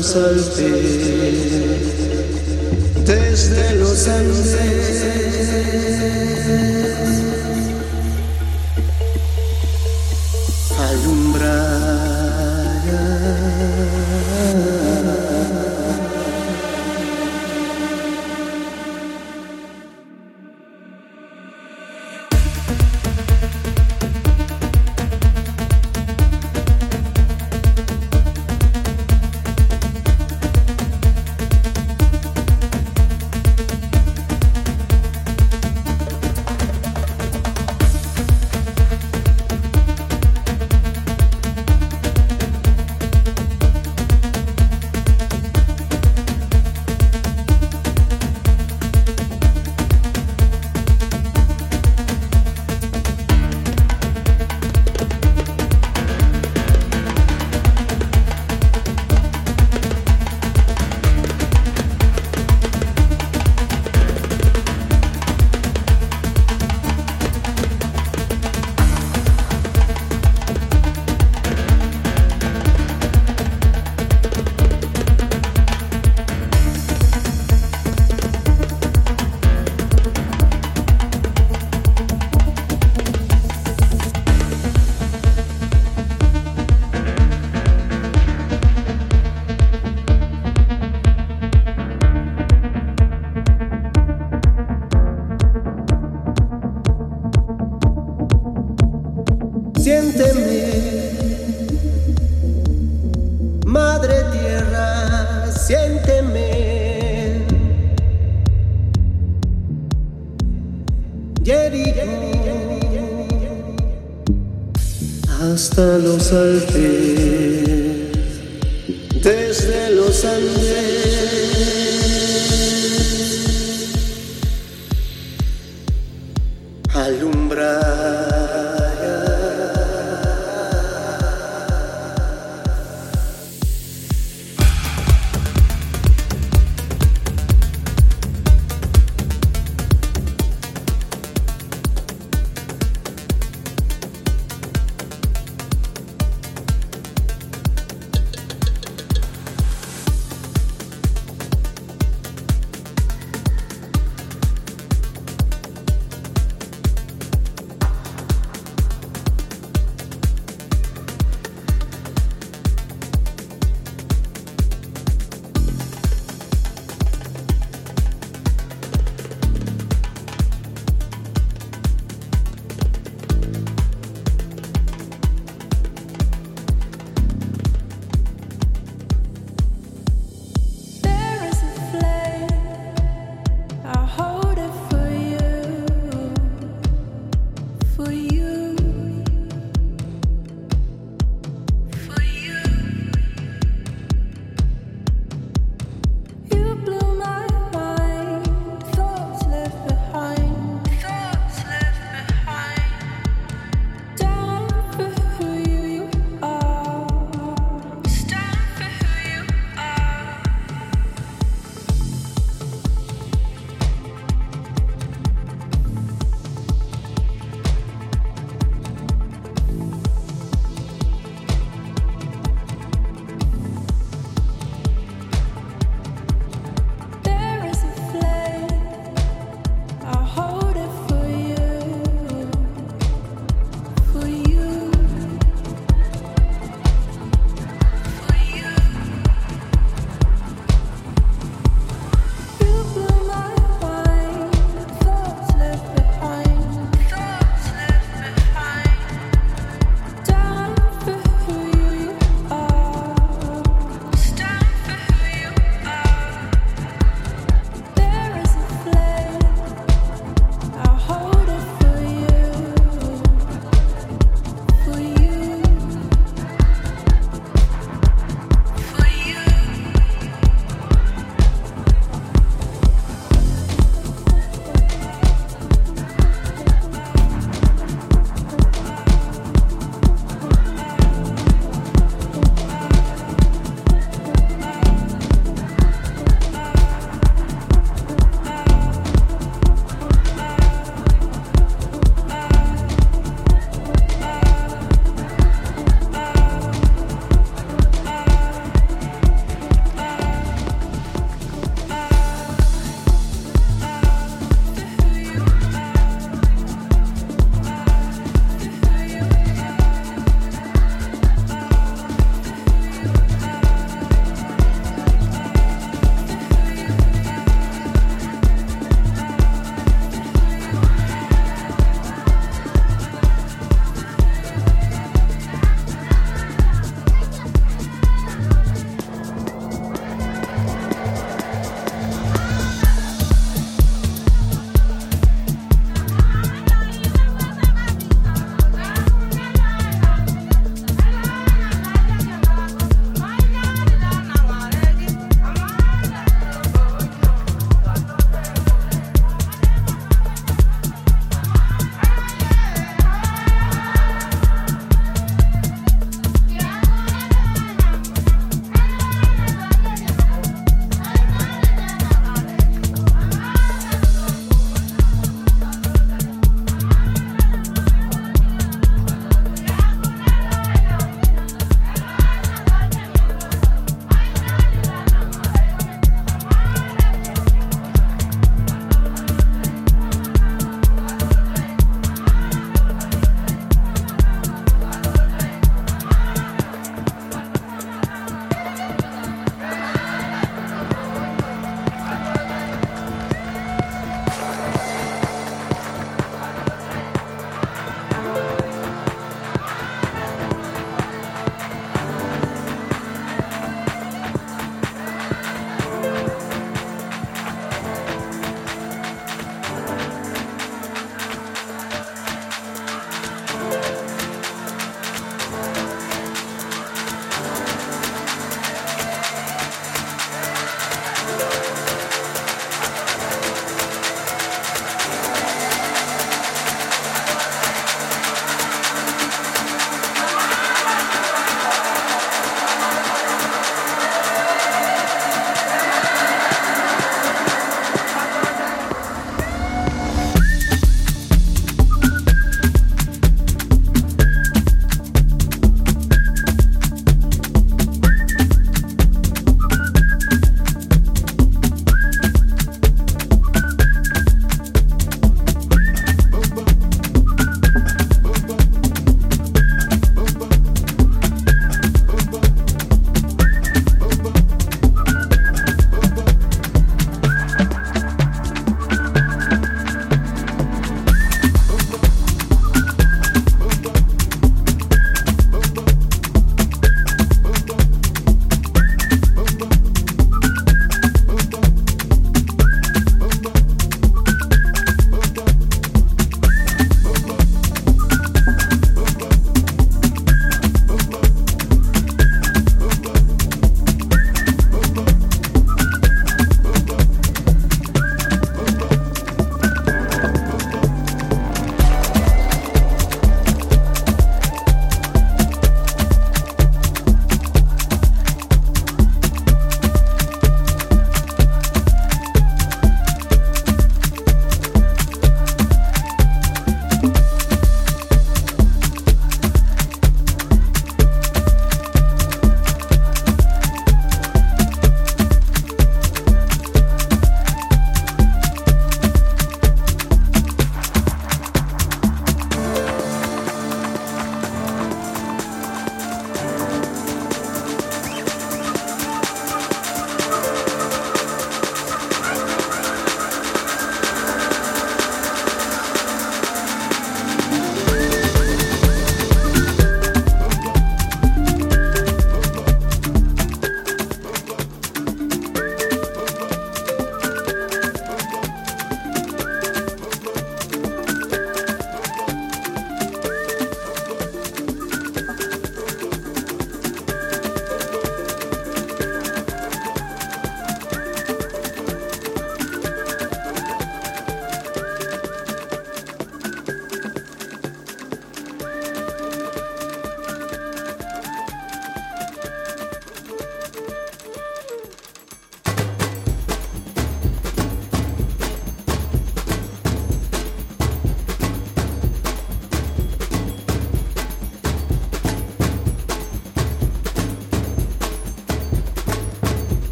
causantes desde los Andes. hasta los Alpes, desde los Andes.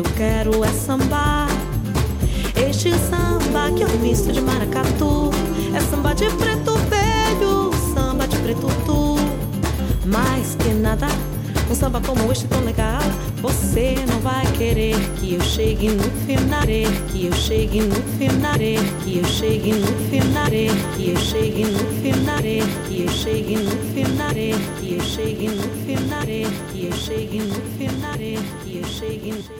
Eu quero é sambar. Este samba que é um misto de maracatu. É samba de preto velho, samba de preto tu. Mais que nada, um samba como este tão legal. Você não vai querer que eu chegue no final, que eu chegue no final, que eu chegue no final, que eu chegue no final, que eu chegue no final, que eu chegue no final, que eu chegue no final, que eu chegue no final.